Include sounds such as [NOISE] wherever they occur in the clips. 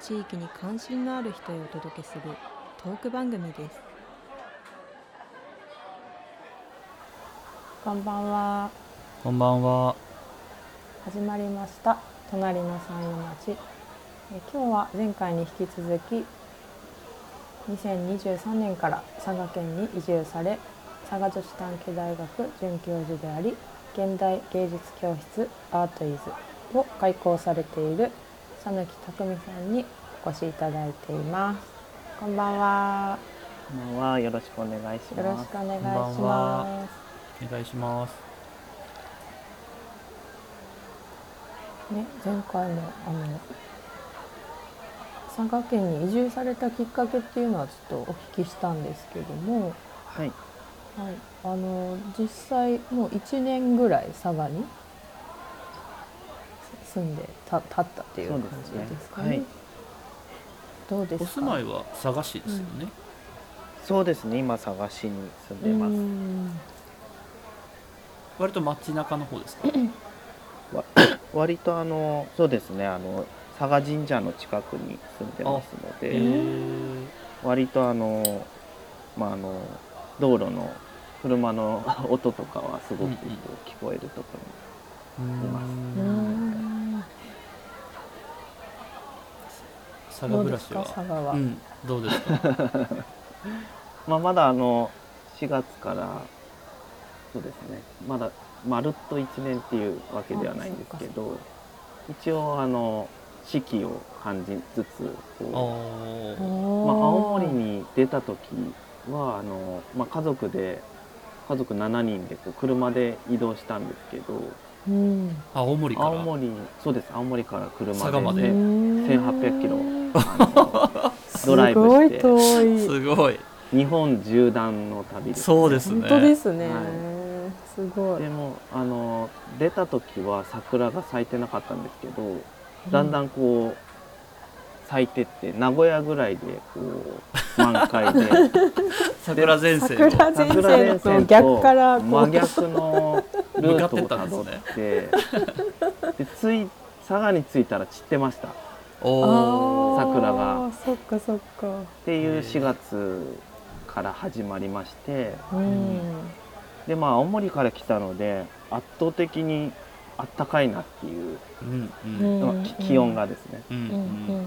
地域に関心のある人へお届けするトーク番組です。こんばんは。こんばんは。始まりました。隣の山陰町。え今日は前回に引き続き2023年から佐賀県に移住され佐賀女子短期大学准教授であり現代芸術教室アートイズを開講されている佐貫匠さんにお越しいただいていますこんばんはこんばんは。よろしくお願いします。よろしくお願いしまはお願いします。すね前回もあの佐賀県に移住されたきっかけっていうのはちょっとお聞きしたんですけどもはい。はい、あの実際もう1年ぐらい佐賀に住んでたたったっていう感じですかね。そうですねどうですか？お住まいは佐賀市ですよね。そうですね。今佐賀市に住んでます。うん割と街中の方ですか？[COUGHS] [COUGHS] 割とあのそうですね。あの佐賀神社の近くに住んでますのえで、ー、割とあのまああの道路の車の音とかはすごく聞こえるとこうーうんん佐どうですか賀暮らしは。佐賀は。うん、どうですか？ろ。[LAUGHS] まあまだあの4月からそうですね。まだまるっと1年っていうわけではないんですけど、一応あの四季を感じつつこう。まあ、青森に出た時はあの、まあ、家族で家族7人でこう車で移動したんですけどうん。青森から。青森そうです青森から車で佐賀までうん1800キロ [LAUGHS] ドライブしてすごい遠い。すごい。日本縦断の旅です、そうですね。本当ですね。はすごいで。もあの出た時は桜が咲いてなかったんですけどだんだんこう咲いてって名古屋ぐらいでこう満開で [LAUGHS] 桜前線桜を。前線と逆からこう真逆のルートをたどってでつい佐賀に着いたら散ってました桜が。そっかそっか。ていうへえ4月から始まりまして。うん。でまあ青森から来たので圧倒的にあったかいなっていう、うん気温がですね。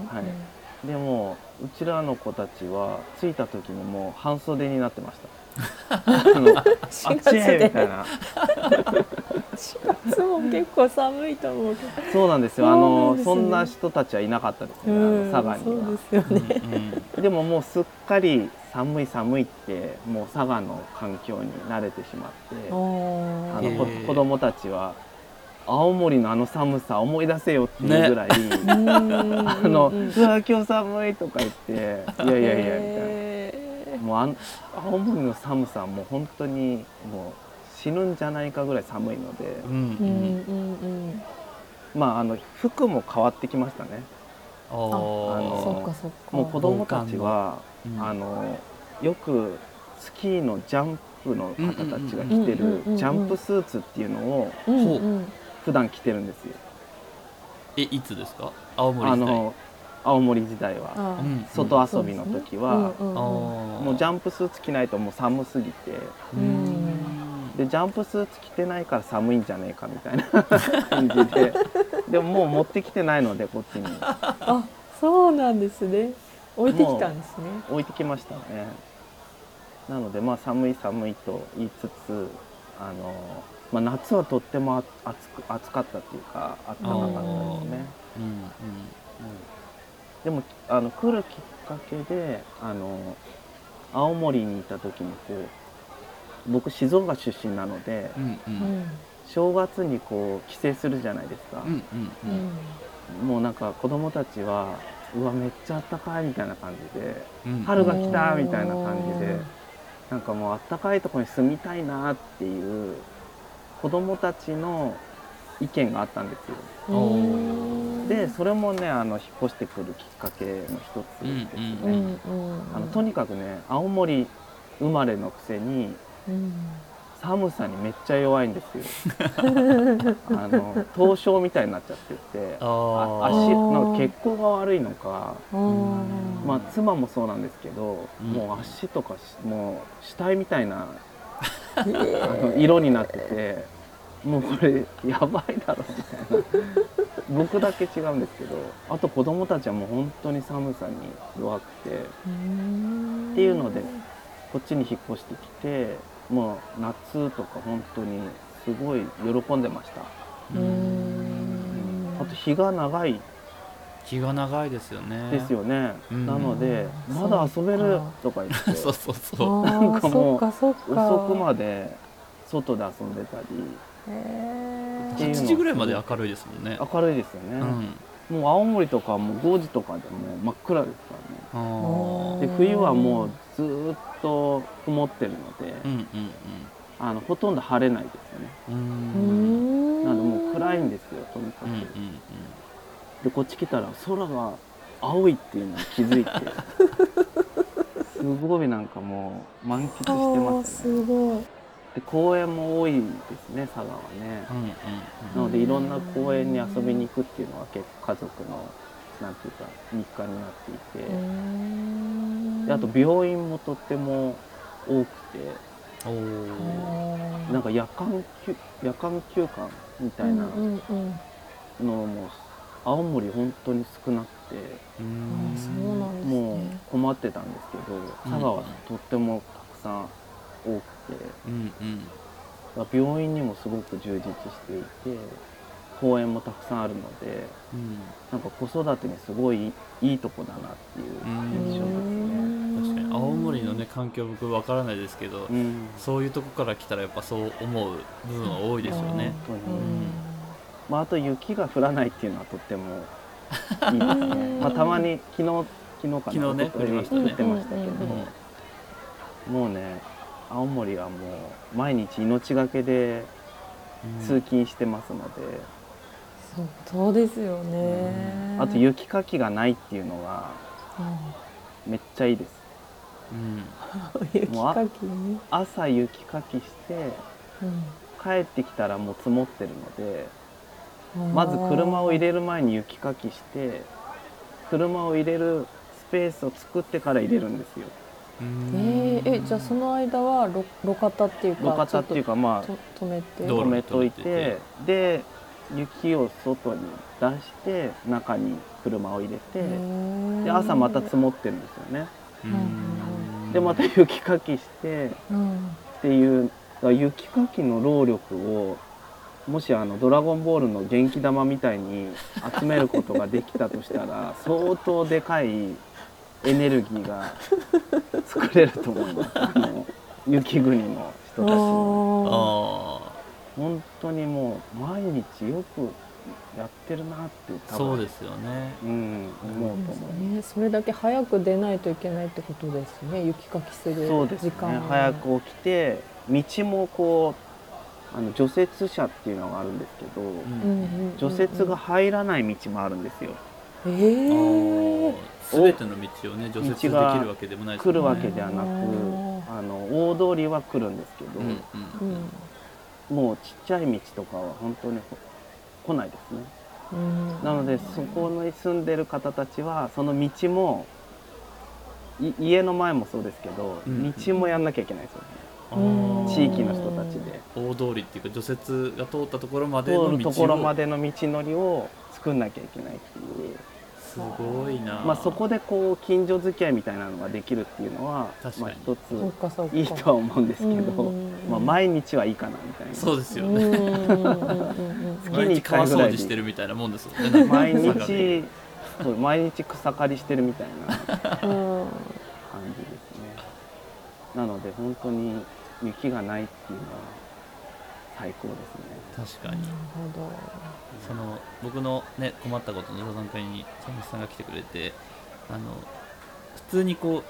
はい。でもうちらの子たちは着いた時にもう半袖になってました。[LAUGHS] あのあっ4ちへみたいな。4月も結構寒いと思うけど。そうなんですよ。あのそんな人たちはいなかったですね、うんあの佐賀には。そうですようんね。うんでももうすっかり寒い寒いってもう佐賀の環境に慣れてしまってあの子供たちは青森のあの寒さ思い出せよっていうぐらい、ああの「うわ今日寒い」とか言って「いやいやいや」みたいな。へもうあん青森の寒さはもう本当にもう死ぬんじゃないかぐらい寒いので、うん。ーうん。うん。うん。まああの服も変わってきましたね。ああのそっかそっか。もう子供たちは、うん。あのよくスキーのジャンプの方たちが着てるジャンプスーツっていうのをうんうん。普段着てるんですよ。えいつですか？青森時代。あの青森時代は。外遊びの時は、うんうんうんあもうジャンプスーツ着ないともう寒すぎて。うんでジャンプスーツ着てないから寒いんじゃねえかみたいな感じで。[LAUGHS] でももう持ってきてないのでこっちに。あ、そうなんですね。置いてきたんですね。置いてきましたね。なのでまあ寒い寒いと言いつつあの、まあ、夏はとってもあ暑く暑かったっていうかあったかかったですね、うんうん。でもあの来るきっかけであの青森にいた時にこう僕静岡出身なのでうんうん。正月にこう帰省するじゃないですか、うんうんうん。もうなんか子供たちはうわめっちゃあったかいみたいな感じでうん春が来たみたいな感じでなんかもうあったかいところに住みたいなっていう子供たちの意見があったんですよ。でそれもねあの引っ越してくるきっかけの一つですね。うんうんうんあのとにかくね青森生まれのくせにうん寒さにめっちゃ弱いんですよ。[LAUGHS] あの凍傷みたいになっちゃっててあ足なんか血行が悪いのか、うん。まあ、妻もそうなんですけど、うん。もう足とかしもう死体みたいな [LAUGHS] あの色になっててもうこれやばいだろみたいな。僕だけ違うんですけどあと子供たちはもう本当に寒さに弱くてっていうのでこっちに引っ越してきてもう夏とか本当にすごい喜んでました、あと日が長い。気が長いですよね。ですよね、うん。なのでうん。まだ遊べるとか言って。そうそうそうあなんあかもう遅くまで外で遊んでたり。へー。っていうの8時ぐらいまで明るいですもんね。明るいですよね、うん。もう青森とかはもう5時とかでもう真っ暗ですからね。あで冬はもうずーっと曇ってるので、ーうんうん。あのほとんど晴れないですよね。うん。ううんんなのでもう暗いんですよとにかく、うんうんでこっち来たら空が青いっていうのに気づいて。[LAUGHS] すごいなんかもう満喫してあますね。ーすごい。で公園も多いですね佐賀はね。うんうん。なのでいろんな公園に遊びに行くっていうのは結構家族のなんていうか日課になっていて、うんであと病院もとっても多くて。なんか夜間休夜間休館みたいなのも青森本当に少なくて。もうね。困ってたんですけど佐賀はとってもたくさん多くて。うんうん。だから病院にもすごく充実していて公園もたくさんあるのでうん。なんか子育てにすごいいいとこだなっていう印象ですね。確かに青森のね環境僕わからないですけどうん。そういうとこから来たらやっぱそう思う部分は多いですよね。本当に、うんまあ、あと雪が降らないっていうのはとってもいいですね。[LAUGHS] まあ、たまに昨日昨日かな。昨日ね降りましたね。降ってましたけど、うんうん。もうね青森はもう毎日命がけで通勤してますので、そうそうですよね。あと雪かきがないっていうのがうんめっちゃいいです。うん。[LAUGHS] 雪かきね。朝雪かきして帰ってきたらもう積もってるのでうんまず車を入れる前に雪かきして車を入れるスペースを作ってから入れるんですよ。えー、えじゃあその間は路路肩っていうか路肩っていうかまあちょっとと止めて。止めといてで雪を外に出して中に車を入れてで朝また積もってるんですよね。うん。でまた雪かきしてうんっていうだから雪かきの労力をもしあの「ドラゴンボール」の元気玉みたいに集めることができたとしたら [LAUGHS] 相当でかいエネルギーが作れると思います。あの雪国の人たちもああ本当にもう毎日よくやってるなってあそうですよね。うん思うと思う。ね、それだけ早く出ないといけないってことですね。雪かきするそうですね。時間早く起きて道もこうあの除雪車っていうのがあるんですけど、うん除雪が入らない道もあるんですよ。えー、すべての道をね除雪できるわけでもないです来るわけではなくうんあの大通りは来るんですけど、うんうん。うんもうちっちゃい道とかは本当にほ来ないですね。うん。なのでそこに住んでる方たちはその道もい家の前もそうですけど、うん道もやんなきゃいけないですよね。地域の人たちで。大通りっていうか除雪が通ったところまでの道を。通るところまでの道のりを作んなきゃいけないっていうすごいな。まあそこでこう近所付き合いみたいなのができるっていうのは確かに。まあ一ついいとは思うんですけど、うん。まあ、毎日はいいかなみたいな。そうですよね。月毎日に一回川ぐらしてるみたいなもんですもんね。毎日そう毎日草刈りしてるみたいな感うん。じですね。なので本当に雪がないっていうのは最高ですね。確かに。なるほど。その僕のね困ったことの相談会に佐野さんが来てくれてあの普通にこ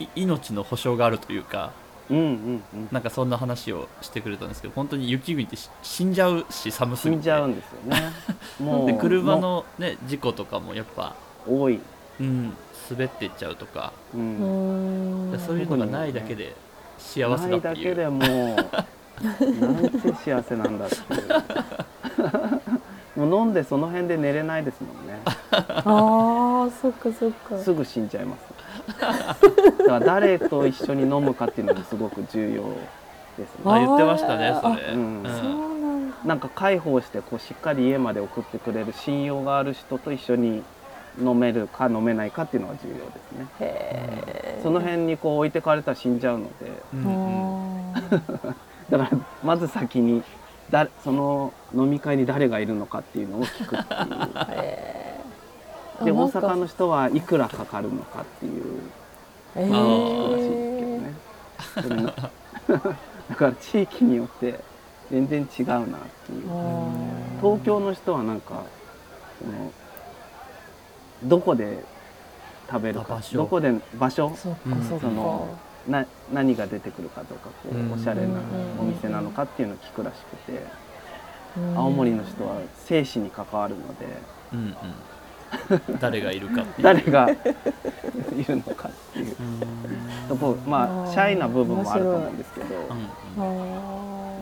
うい命の保証があるというかうんうんうん。なんかそんな話をしてくれたんですけど本当に雪国ってし死んじゃうし寒すぎて。死んじゃうんですよね。[LAUGHS] もでう車の、ね、事故とかもやっぱ、も多い、うん、滑っていっちゃうとか、う、うん。んそういうのがないだけで幸せだだっていう。けでもうなんて幸せなんだっていうもう飲んでその辺で寝れないですもんね。ああそっかそっか。すぐ死んじゃいます。だから誰と一緒に飲むかっていうのもすごく重要ですあね言ってましたねそれ、あうん。そうなんだ。なんか介抱してこうしっかり家まで送ってくれる信用がある人と一緒に飲めるか飲めないかっていうのが重要ですね。へえその辺にこう置いてかれたら死んじゃうので。うんうんだからまず先にだその飲み会に誰がいるのかっていうのを聞くっていう。で大阪の人はいくらかかるのかっていう。へらしいですけどね。だから地域によって全然違うなっていう。東京の人はなんかそのどこで食べるかあ場所どこで場所そのな何が出てくるかとかこうおしゃれなお店なのかっていうのを聞くらしくて青森の人は生死に関わるのでうんうん。誰がいるかっていう。誰がいるのかっていう。うん。とこまあシャイな部分もあると思うんですけど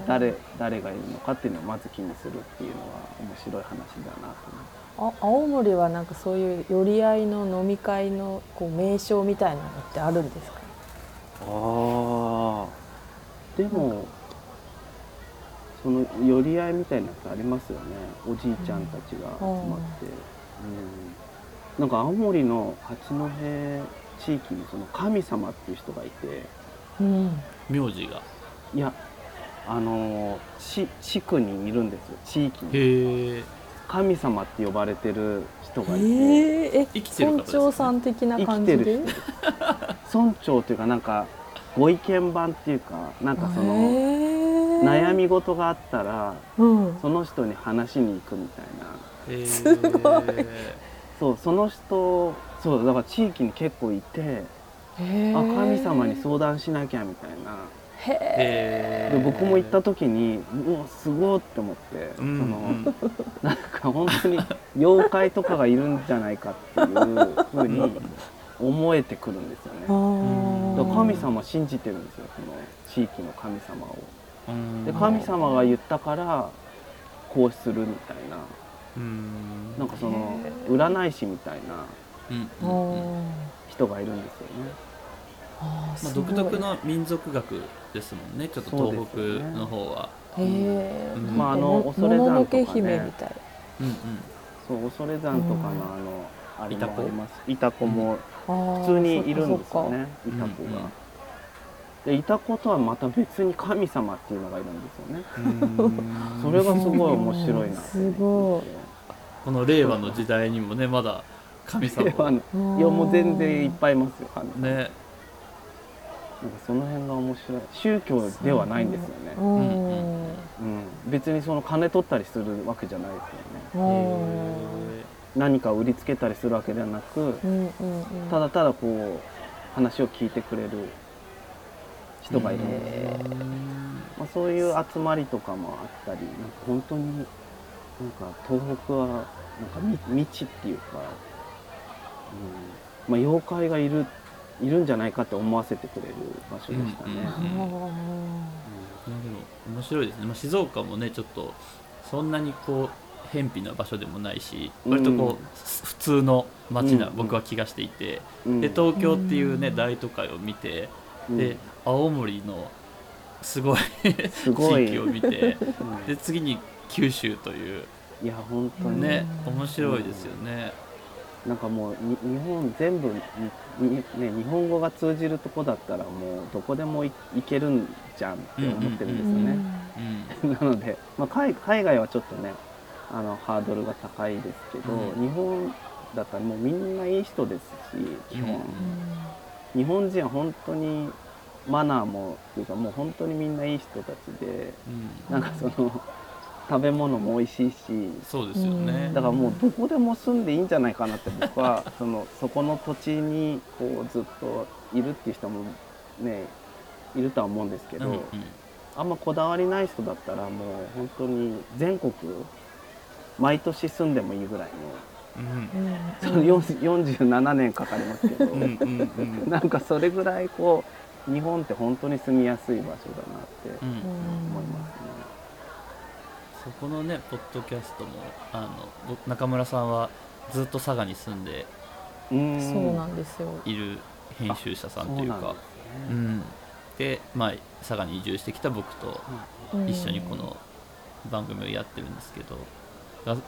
誰誰がいるのかっていうのをまず気にするっていうのは面白い話だなと思あ青森はなんかそういう寄り合いの飲み会のこう名称みたいなのってあるんですか？ああでもその寄り合いみたいなやつありますよね。おじいちゃんたちが集まって、うん。なんか青森の八戸地域にその神様っていう人がいて。うん。名字が。いやあの地地区にいるんですよ。地域に。へえ神様って呼ばれてる人がいて、えー、え生きてる方村長さん的な生き感じで？てる人村長というかなんかご意見番っていうかなんかその悩み事があったらうん。その人に話しに行くみたいな。すごい。そうその人そうだから地域に結構いてへあー神様に相談しなきゃみたいな。で僕も行った時にうわすごいって思って、うんそのうん。なんか本当に妖怪とかがいるんじゃないかっていうふうに思えてくるんですよね。神様信じてるんですよ。その地域の神様を。うん。で神様が言ったからこうするみたいな。うん。なんかその占い師みたいな人がいるんですよね。まあ、独特の民族学ですもんね。ちょっと東北の方は。へえ、うん。まああのも恐山とかね。うんうん。そう恐山とかのあの、あれもあります。イタコも普普通にいるんですよねイタコが。でイタコとはまた別に神様っていうのがいるんですよね。うん。それがすごい面白いなすごい。この令和の時代にもねまだ神様。いやいやもう全然いっぱいいますよ神様。ね。なんかその辺が面白い。宗教ではないんですよね。うん。うんうん、別にその金取ったりするわけじゃないですよね。うん何かを売りつけたりするわけではなく、うんうんうん。ただただこう話を聞いてくれる人がいるんですよ。へまあ、そういう集まりとかもあったり、なんか本当になんか東北はなんかみ未知っていうか、うん。まあ、妖怪がいるいるんじゃないかって思わせてくれる場所でしたね。うんうんあいやでも面白いですね、まあ、静岡もねちょっとそん。なにこう偏僻な場所でもないし割とこう、普通の街な僕は気がしていて、で東京っていうね大都会を見て、で青森のすごい地域を見てで次に九州といういや本当にね面白いですよね。なんかもう日本全部ね日本語が通じるとこだったらもうどこでも行けるんじゃんって思ってるんですよね。なので、まあ、海海外はちょっとねあのハードルが高いですけど、うん。日本だったらもうみんないい人ですし基本、うん。日本人は本当にマナーもっていうかもう本当にみんないい人たちでうん。なんかその食べ物も美味しいしそうですよね。だからもうどこでも住んでいいんじゃないかなって僕は [LAUGHS] そのそこの土地にこうずっといるっていう人もねいるとは思うんですけど、うんうん。あんまこだわりない人だったらもう本当に全国毎年住んでもいいぐらいうん。うんのその40 47年かかりますけど、うんうんうんなんかそれぐらいこう日本って本当に住みやすい場所だなってうん思いますね。そこのねポッドキャストもあの僕中村さんはずっと佐賀に住んでうん。そうなんですよ。いる編集者さんというか。そうなんですね。うん。で、まあ、佐賀に移住してきた僕と一緒にこの番組をやってるんですけど、が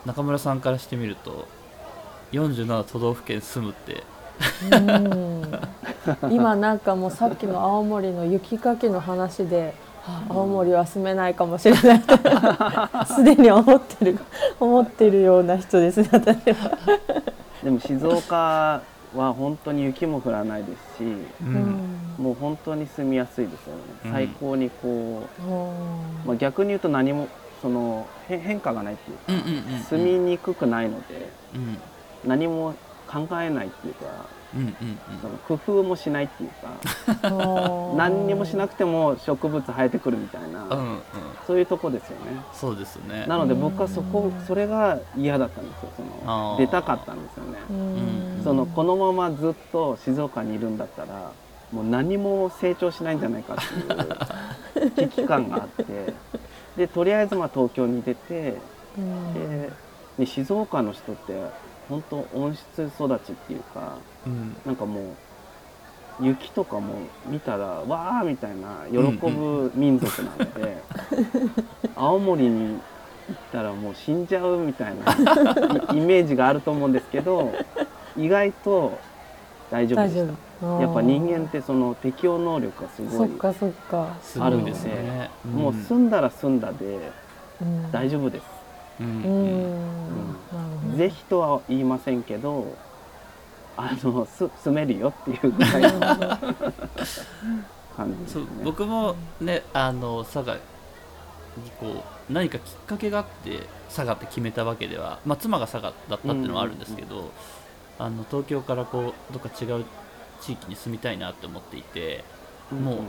中村さんからしてみると47都道府県住むって。うん。今なんかもうさっきの青森の雪かきの話で、はあ青森は住めないかもしれない。[LAUGHS] すでに思ってる思ってるような人ですね私は。でも静岡は本当に雪も降らないですし、うん。もう本当に住みやすいですよね。うん。最高にこうん。う、まあ、逆に言うと何もそのへ変化がないっていうか、うんうんうん住みにくくないのでうん。何も考えないっていうか、うんうんその工夫もしないっていうか、[LAUGHS] 何にもしなくくても植物生えてくるみたいな、うんうん。うんそういうとこですよね。そうですね。なので僕はそこうんそれが嫌だったんですよ。その出たかったんですよね。そのこのままずっと静岡にいるんだったらもう何も成長しないんじゃないかっていう危機感があってでとりあえずまあ東京に出てでで静岡の人って本当温室育ちっていうかうん。なんかもう雪とかも見たらわーみたいな喜ぶ民族なので、[LAUGHS] 青森に行ったらもう死んじゃうみたいなイ [LAUGHS] イメージがあると思うんですけど意外と大丈夫でした。夫やっぱ人間ってその適応能力がすごいそっかそっか、すごいですね。もう住んだら住んだでうん、大丈夫です、うん。ううん。んなるほど。ぜひとは言いませんけどあのす住めるよっていうぐらいの感じですそうね。僕もねあの佐賀にこう何かきっかけがあって佐賀って決めたわけでは、まあ、妻が佐賀だったっていうのはあるんですけど、あの東京からこうどっか違う地域に住みたいなって思っていても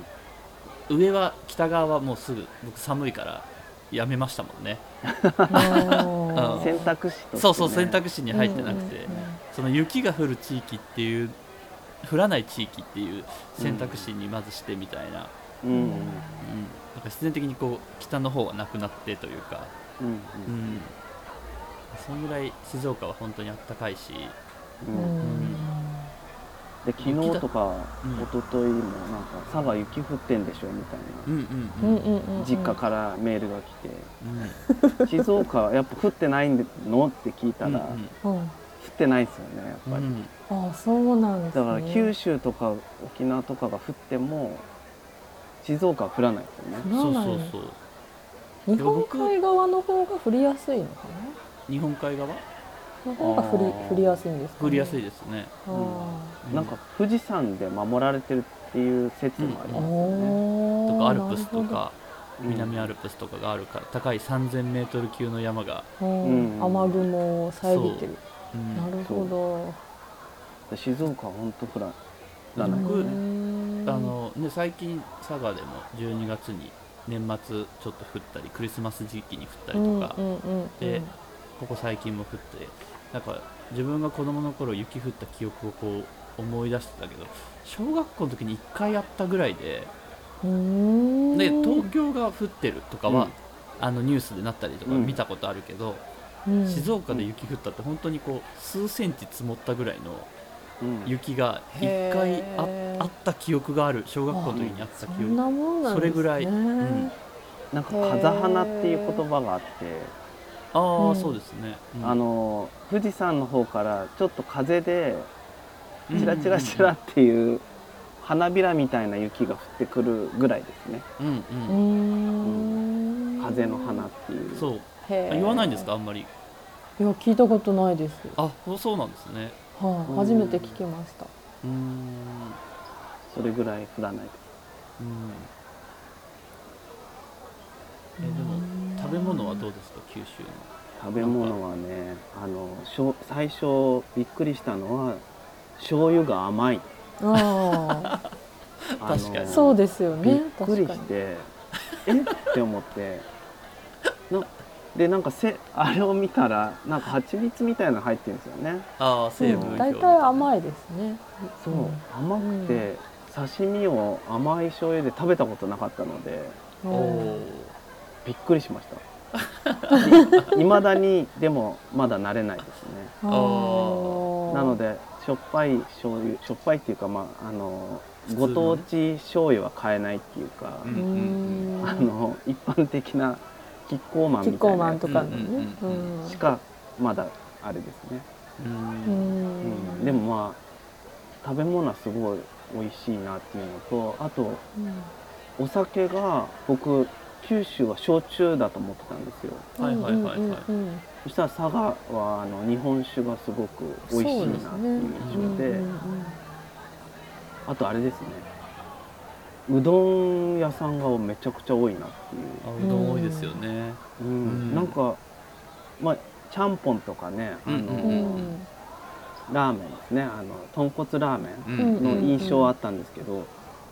う上は北側はもうすぐ僕寒いからやめましたもんね。うん。選択肢として、ね、そうそう選択肢に入ってなくて、その雪が降る地域っていう降らない地域っていう選択肢にまずしてみたいな、うんなんか自然的にこう北の方がなくなってというか、うんうん、そんぐらい静岡は本当にあったかいし、ううんんで昨日とかうん。一昨日もなんか佐賀雪降ってんでしょみたいうんううん。んうんうんうん。な実家からメールが来て。静岡はやっぱ降ってないの？って聞いたら降うん。ってないですよねやっぱり、うん。あそうなんですね。だから九州とか沖縄とかが降っても静岡は降らないですよね。そう降らないそうそう。日本海側の方が降りやすいのか日本海側？なの方が降りあー。降りやすいんですか、ね、降りやすいですね、あうん。なんか富士山で守られてるっていう説もありーますよね、とかアルプスとかうん。南アルプスとかがあるから高い 3000m 級の山が、なるほどうん。うん。雨雲を遮ってるう。ん。なるほど。で静岡は本当降ら降らな。い、僕うん。あのね、最近佐賀でも12月に年末ちょっと降ったりクリスマス時期に降ったりとか、うんうんうんうん。でここ最近も降ってなんか自分が子供の頃雪降った記憶をこう思い出してたけど小学校の時に1回やったぐらいでで東京が降ってるとかは、うん。あのニュースでなったりとかうん。見たことあるけど、うん。静岡で雪降ったって本当にこう数センチ積もったぐらいのうん。雪が1回へー。ああった記憶がある小学校の時にあったそん記憶なもんなんですね。それぐらい。うん。なんか風花っていう言葉があって、ああ、うん。そうですね、うん。あの富士山の方からちょっと風でうんチラチラチラっていう花びらみたいな雪が降ってくるぐらいですね。うんうん。うーん。風の花っていう。そう。言わないんですか？あんまり。いや聞いたことないです。あそうなんですね。はい、うん。初めて聞きました。うーん。それぐらい降らないです。うん。えでも食食べ物はどうですか九州の？食べ物はねあのしょう最初びっくりしたのは醤油が甘い。ああの確かに。あそうですよびっねくり確かに。してえ？って思って。なでなんかせあれを見たらなんか蜂蜜みたいなの入ってるんですよね。ああ成分表大体甘いですね。そう、うん。甘くて、刺身を甘い醤油で食べたことなかったので。おおびっくりしました。[LAUGHS] いまだにでもまだ慣れないですね。なのでしょっぱい醤油しょっぱいっていうかまああのご当地醤油は買えないっていうか、ううん。んあの一般的なキッコーマンキッコーみたいなとかしかまだあれですね、ううん。うんん。でもまあ食べ物はすごい美味しいなっていうのとあとうん。お酒が僕九州は焼酎だと思ってたんですよ。はいはいはいはい。そしたら佐賀はあの日本酒がすごく美味しいなっていう印象で。あとあれですね。うどん屋さんがめちゃくちゃ多いなっていう。あうどん多いですよね。うん。うん。なんかまあちゃんぽんとかねあの、ラーメンですね。あの豚骨ラーメうンん。の印象はあったんですけど、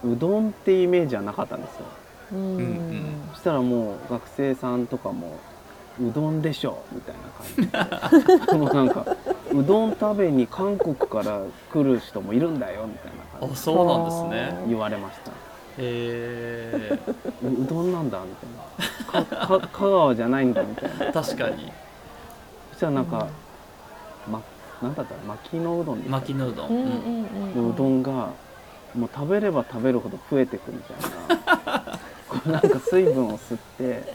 うどんってイメージはなかったんですようん。うんうんそしたらもう学生さんとかも「うどんでしょ」みたいな感じ。で [LAUGHS] もうなんか「うどん食べに韓国から来る人もいるんだよ」みたいな感じ。あそうなんですね。で言われました。へえううどんなんだみたいな。かか香川じゃないんだみたいな。確かに。そしたらなんか、ま、なんだったら巻きのうどん巻きのうどん、うんうん。でうどんがもう食べれば食べるほど増えてくみたいな [LAUGHS] なんか水分を吸って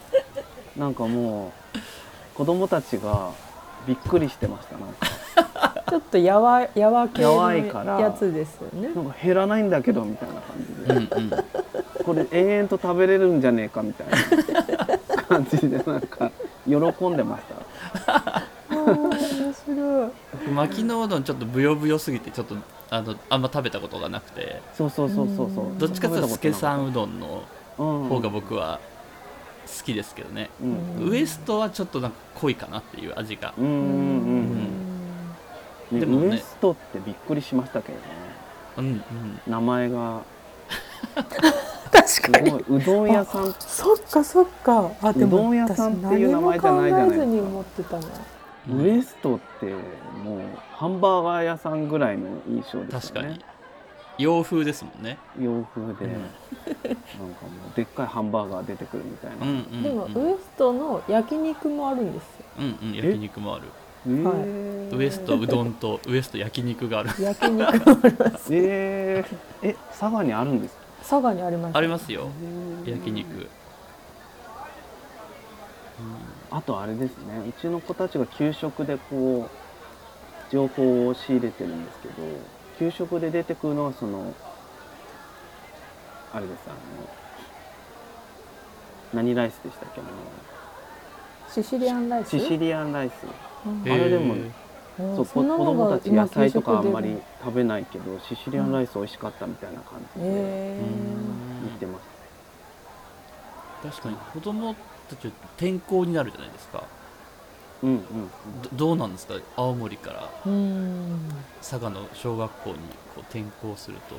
なんかもう子供たちがびっくりしてましたなんか。[LAUGHS] ちょっとやわやわ系やわいからのやつですよね。なんか減らないんだけどみたいな感じで、うんうん。これ延々と食べれるんじゃねえかみたいな。感じでなんか喜んでました。面白い。巻きのうどんちょっとブヨブヨすぎてちょっとあのあんま食べたことがなくて。そうそうそうそうそう。うんどっちかというと助さんんうどんの方が僕は好きですけどね、うん。ウエストはちょっとなんか濃いかなっていう味が、でもねウエストってびっくりしましたけどね。うんうん、名前が。す [LAUGHS] 確かに。ごい。うどん屋さん。そっかそっか。あでもうどん屋さんっていう名前じゃないじゃないですか。私何も考えずに思ってたなウエストってもうハンバーガー屋さんぐらいの印象ですよね。確かに洋風ですもんね。洋風で、うん。なんかもうでっかいハンバーガー出てくるみたいな、うんうんうんでもウエストの焼肉もあるんですよ。うんうん焼肉もある。えーはい。ウエストうどんとウエスト焼肉がある。[LAUGHS] 焼肉もあります。えー、え佐賀にあるんですか？佐賀にあります。ありますよ。焼肉。あとあれですね。うちの子たちが給食でこう情報を仕入れてるんですけど給食で出てくるのはそのあれですあの何ライスでしたっけあシシリアンライス？のシシリアンライス。うん。あれでもそう子供たち今野菜とかあんまり食べないけどシシリアンライス美味しかったみたいな感じでへ言ってまし確かに子供たち転校になるじゃないですか。たうんうんどどうなんですか？青森から佐賀の小学校にこう転校すると。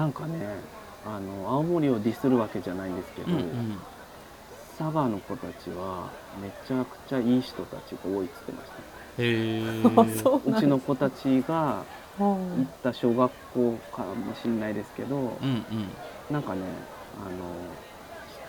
なんかねあの青森をディスるわけじゃないんですけど、うんうん。佐賀の子たちはめちゃくちゃいい人たちが多いっつってました。へあえそうちの子たちがうん。行った小学校かもしれないですけど、うんうん。なんかねあの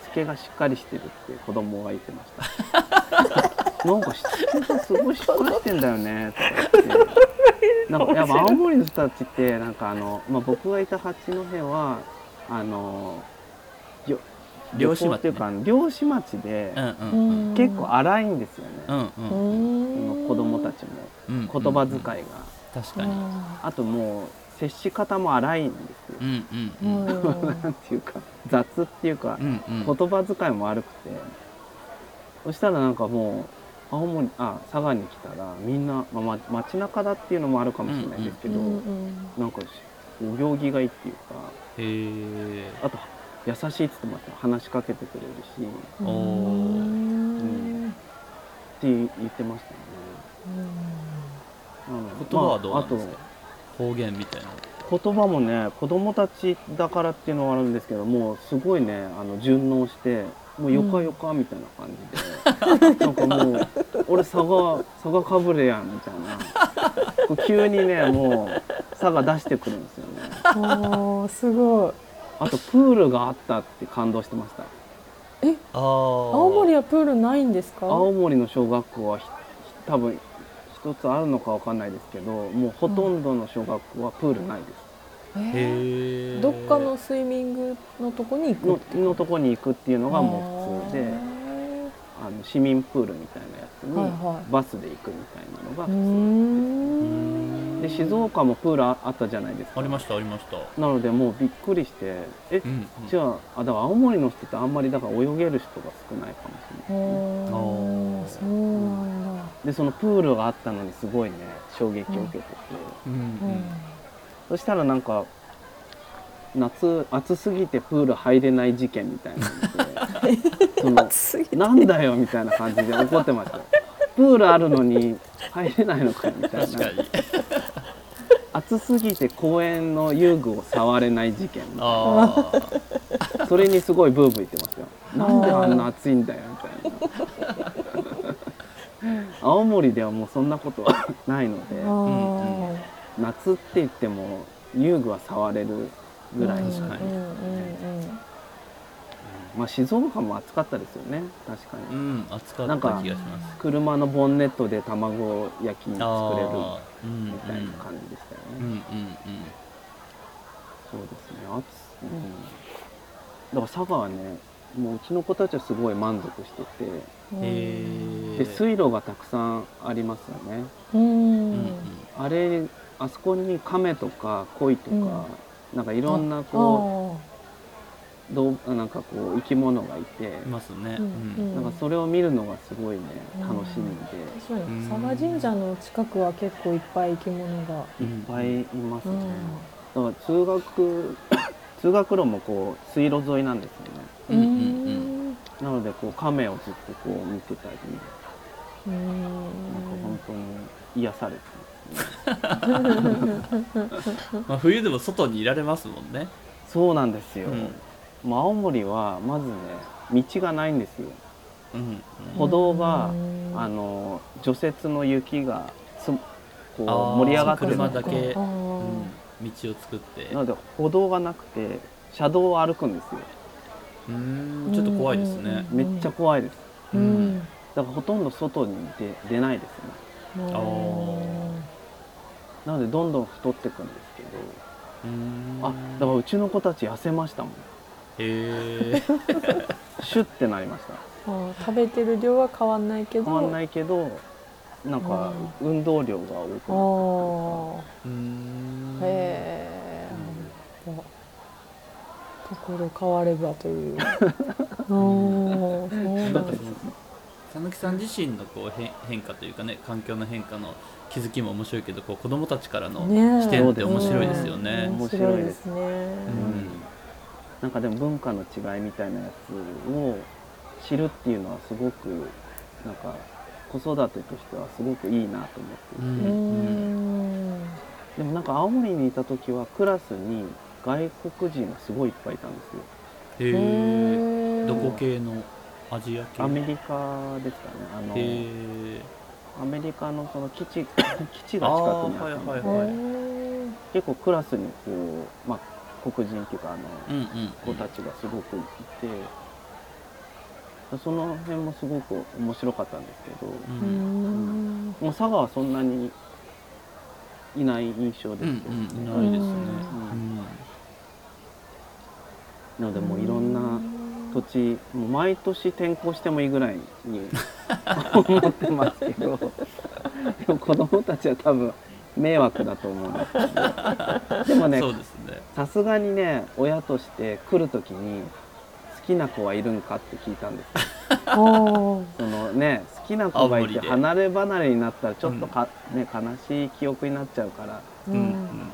しつけがしっかりしてるって子供が言ってました [LAUGHS] なんかしつけがすごいしっかりしてんだよね。とか言ってなんかやっぱ青森の人たちってなんかあの、まあ、僕がいた八戸はあのよ漁師町ね。旅行っていうか漁師町でうんうんうん。結構荒いんですよね、うんううん。ん子供たちも。うん言葉遣いが、確かに。あともう接し方も荒いんですよ。う、んうんうんうん。なんていうか雑っていうか、うんうん。言葉遣いも悪くて。そしたらなんかもう青森あ佐賀に来たらみんな、まあ、ま街中だっていうのもあるかもしれないですけど、うんうんなんかしお行儀がいいっていうかあと優しいっつってました話しかけてくれるし。うん。って言ってましたね。うん言葉はどうまあなんですか、方言みたいな。言葉もね子供たちだからっていうのはあるんですけどもうすごいねあの順応してもうよかよかみたいな感じで、[LAUGHS] なんかもう俺佐賀佐賀かぶれやんみたいな。こう急にねもう佐賀出してくるんですよね。おーすごい。あとプールがあったって感動してました。ああ青青森はプールないんですか？青森の小学校はひ多分一つあるのかわかんないですけどもうほとんどの小学校はプールないです、えーへえどっかのスイミングのとこに行くのってのとこに行くっていうのがもう普通で。へあの市民プールみたいなやつにバスで行くみたいなのが普通、ん。で静岡もプールああったじゃないですか。ありましたありました。なのでもうびっくりしてえ、うん、うん、じゃああだから青森の人ってあんまりだから泳げる人が少ないかもしれない。ですねおー。そうなんだでそのプールがあったのにすごいね衝撃を受けてて、うんうん。そしたらなんか夏暑すぎてプール入れない事件みたいなので [LAUGHS] そのすぎて。なんだよみたいな感じで怒ってました。よプールあるのに入れないのかよみたいな。確かに。暑すぎて公園の遊具を触れない事件。みたいそれにすごいブーブー言ってましたよ。なんであんな暑いんだよみたいな。青森ではもうそんなことはないので夏って言っても遊具は触れるぐらい。しかない、うんうん。うん。まあ静岡も暑かったですよね。確かうにん暑かったなんか気がします。車のボンネットで卵焼き作れるみたいな感じでしたよね、うん。うんうん。そうですね。暑、うん、だから佐賀はねもううちの子たちはすごい満足してて。で水路がたくさんありますよね。うん。あれあそこに亀とか鯉とか、うんなんかいろんなこうどうなんかこう生き物がいて、いますね。なんかそれを見るのがすごいねうん。楽しみで、確かに。佐賀神社の近くは結構いっぱい生き物が、いっぱいいますね、うん。だから通学 [COUGHS] 通学路もこう水路沿いなんですよね。なのでこう亀をずっとこう見てたり。うん。なんか本当に癒されて。まあ、冬でも外にいられますもんね。そうなんですよ、うん。青森はまずね道がないんですよ。うん歩道がうん。あの除雪の雪がつこう盛り上がってる。車だけうん道を作って。なので歩道がなくて車道を歩くんですよ。うーんちょっと怖いですね。めっちゃ怖いです。ううん。んだからほとんど外に出出ないですね。うんあなのでどんどん太っていくんですけどあだからうちの子たち痩せましたもん。へえ [LAUGHS] シュッてなりました。食べてる量は変わんないけど。変わんないけどなんか運動量が多くなってあー。うーん。へえところ変わればという。[LAUGHS] うんそうです佐々木さん自身のこう変変化というかね環境の変化の気づきも面白いけどこう子供たちからの視点って面白いですよね。面白いです。ね。うん。なんかでも文化の違いみたいなやつを知るっていうのはすごくなんか子育てとしてはすごくいいなと思っていて、うん。でもなんか青森にいた時はクラスに外国人がすごいいっぱいいたんですよ。へえへどこ系の？アジア系。アメリカですかね。あのアメリカのその基地 [COUGHS] 基地が近くにあったんで、結構クラスにこう、まあ、黒人っていうかあのうんうん子たちがすごくいて、その辺もすごく面白かったんですけど、ううん。んもう佐賀はそんなにいない印象ですけど、うんうんいないですね。うん。なのでもういろんな土地もう毎年転校してもいいぐらいに [LAUGHS] 思ってますけどでも子供たちは多分迷惑だと思うんですけどでもねうんそうですね。さすがにね親として来る時に好きな子はいるんかって聞いたんですよ。[LAUGHS] そのね好きな子がいて離れ離れになったらちょっとか、ね、悲しい記憶になっちゃうから。ううんん。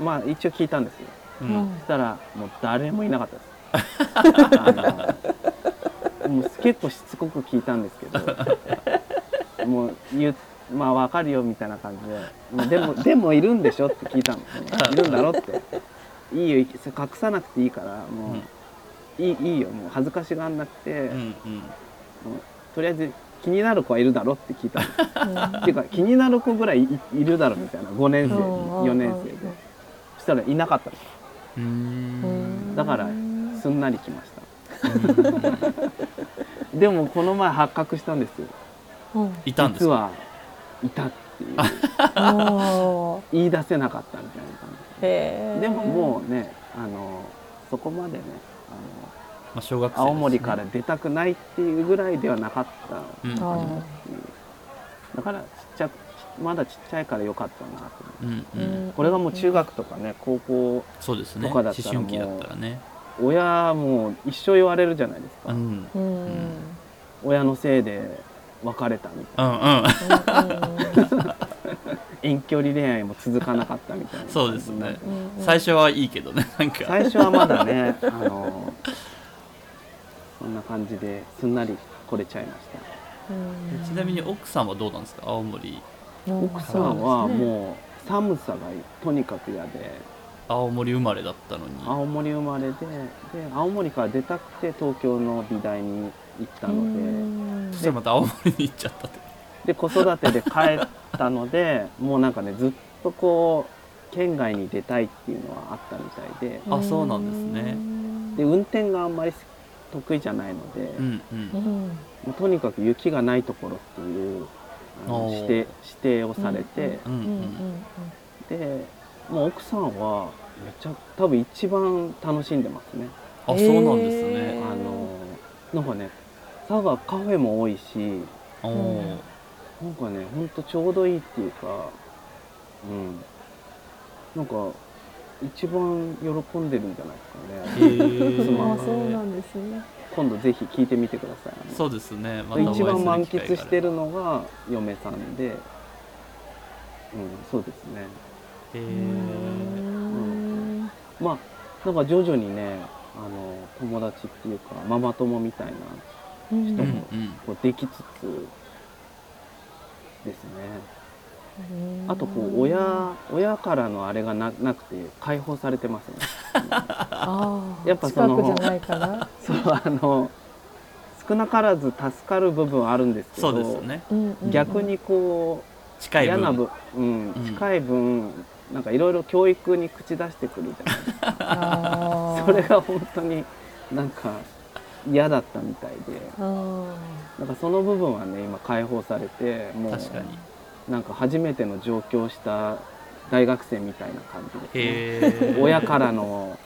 まあ一応聞いたんですよ。ううんん。そしたらもう誰もいなかったです [LAUGHS] もう結構しつこく聞いたんですけど。もう言うまあ分かるよみたいな感じで。もうでもでもいるんでしょって聞いたのいるんだろって。いいよ隠さなくていいからもう、いいいいよ。もう恥ずかしがんなくて、うんうん。もうとりあえず気になる子はいるだろって聞いたの。っていうか気になる子ぐらいいいるだろみたいな。5年生4年生で。そしたらいなかっただからすんなり来ました。でもこの前発覚したんですよ。うん。いたんですか？実はいたっていう。[LAUGHS] 言い出せなかったみたいな感じで。ももうねあのそこまでねまあ、小学あの生ね。青森から出たくないっていうぐらいではなかった。うん。だからちっちゃくまだちっちゃいからよかったなと思って。うんうん。これがもう中学とかね高校そうですねとかだ思ったらもう春期だったらね親もう一生言われるじゃないですか、うん。うん。親のせいで別れたみたいうんうん。な [LAUGHS] 遠距離恋愛も続かなかったみたいな。そうですね。うん最初はいいけどねなんか。最初はまだね [LAUGHS] あのそんな感じですんなり来れちゃいました。うん。ちなみに奥さんはどうなんですか？青森。奥さんはもう寒さがとにかく嫌で青森生まれだったのに。青森生まれでで青森から出たくて東京の美大に行ったので。うん。そしたらまた青森に行っちゃったって。で子育てで帰ったので [LAUGHS] もうなんかねずっとこう県外に出たいっていうのはあったみたいで。あそうなんですね。で運転があんまり得意じゃないので、うんううん。んもうとにかく雪がないところっていうあの指定指定をされて、うんううんうんん。でもう奥さんはめっちゃ多分一番楽しんでますね。あそうなんですへね。ーあのなんかね佐賀カフェも多いしおおうんなんかねほんとちょうどいいっていうかうん。なんか一番喜んでるんじゃないですかね。へ妻あえそうなんですね。今度ぜひ聞いてみてください。そうですね。ま一番満喫してるのが嫁さんで、うん、そうですね。えん。まあなんか徐々にねあの友達っていうかママ友みたいなうんうんうん。こうできつつですね。あとこう親親からのあれがななくて解放されてますね。[LAUGHS] やっぱその近くじゃないから。そうあの少なからず助かる部分はあるんですけど、そうですよね。うんうんうん。逆にこう近い分嫌な分、うんうん。近い分なんかいろいろ教育に口出してくるじゃないですか。あー。[LAUGHS] それが本当になんか嫌だったみたいで。うんなんかその部分はね今解放されてもう確かに。なんか初めての上京した大学生みたいな感じですね。親からの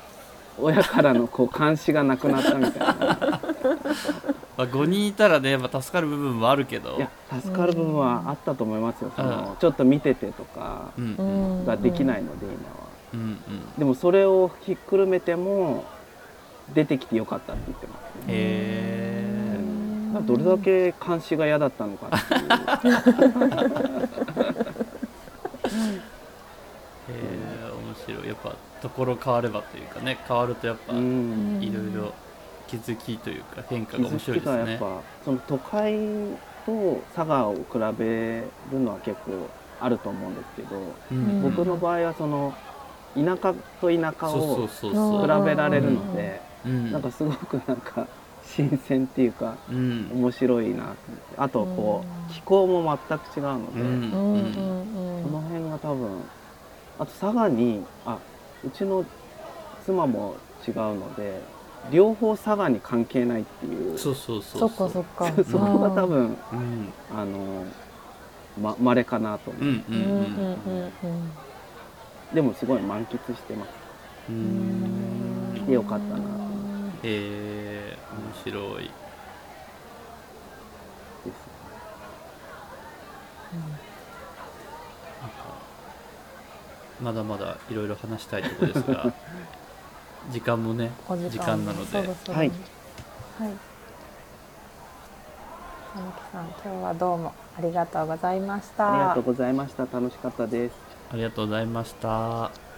親からのこう監視がなくなったみたいな。まあ、5人いたらね、まあ、助かる部分もあるけど。いや助かる部分はあったと思いますよ。そのうん。ちょっと見ててとかうん。ううんんができないので今は。うんうんでもそれをひっくるめても出てきてよかったって言ってますね。まあどれだけ監視が嫌だったのかっていう。[LAUGHS] へえ面白い。やっぱところ変わればというかね変わるとやっぱういん。ろいろ気づきというか変化気が面白いづきですね。がやっぱその都会と佐賀を比べるのは結構あると思うんですけど、うん。僕の場合はその田舎と田舎をそうそう比べられるので、うん。なんかすごくなんか新鮮っていうかうん。面白いなあとこう気候も全く違うので、うん。うん。うん。この辺が多分あと佐賀にあうちの妻も違うので両方佐賀に関係ないっていう。そうそうそそう。っかそっか。[LAUGHS] そこが多分うん。あのま稀かなと思う、うんううんんうんうん。うんでもすごい満喫してます。ううん。ん来てよかったな。と思っへえ面白いですなんかまだまだいろいろ話したいところですが [LAUGHS] 時間もねお時時間なので。そろそろはい。はい。さん今日はどうもありがとうございました。ありがとうございました。楽しかったです。ありがとうございました。